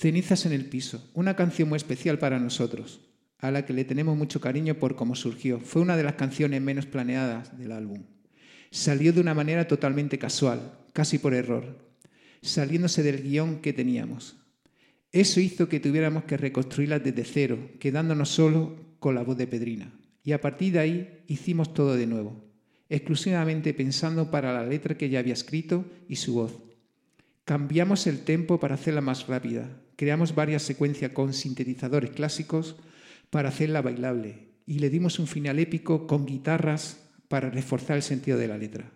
Cenizas en el piso, una canción muy especial para nosotros, a la que le tenemos mucho cariño por cómo surgió. Fue una de las canciones menos planeadas del álbum. Salió de una manera totalmente casual, casi por error, saliéndose del guion que teníamos. Eso hizo que tuviéramos que reconstruirla desde cero, quedándonos solo con la voz de Pedrina. Y a partir de ahí hicimos todo de nuevo, exclusivamente pensando para la letra que ella había escrito y su voz. Cambiamos el tempo para hacerla más rápida, creamos varias secuencias con sintetizadores clásicos para hacerla bailable y le dimos un final épico con guitarras para reforzar el sentido de la letra.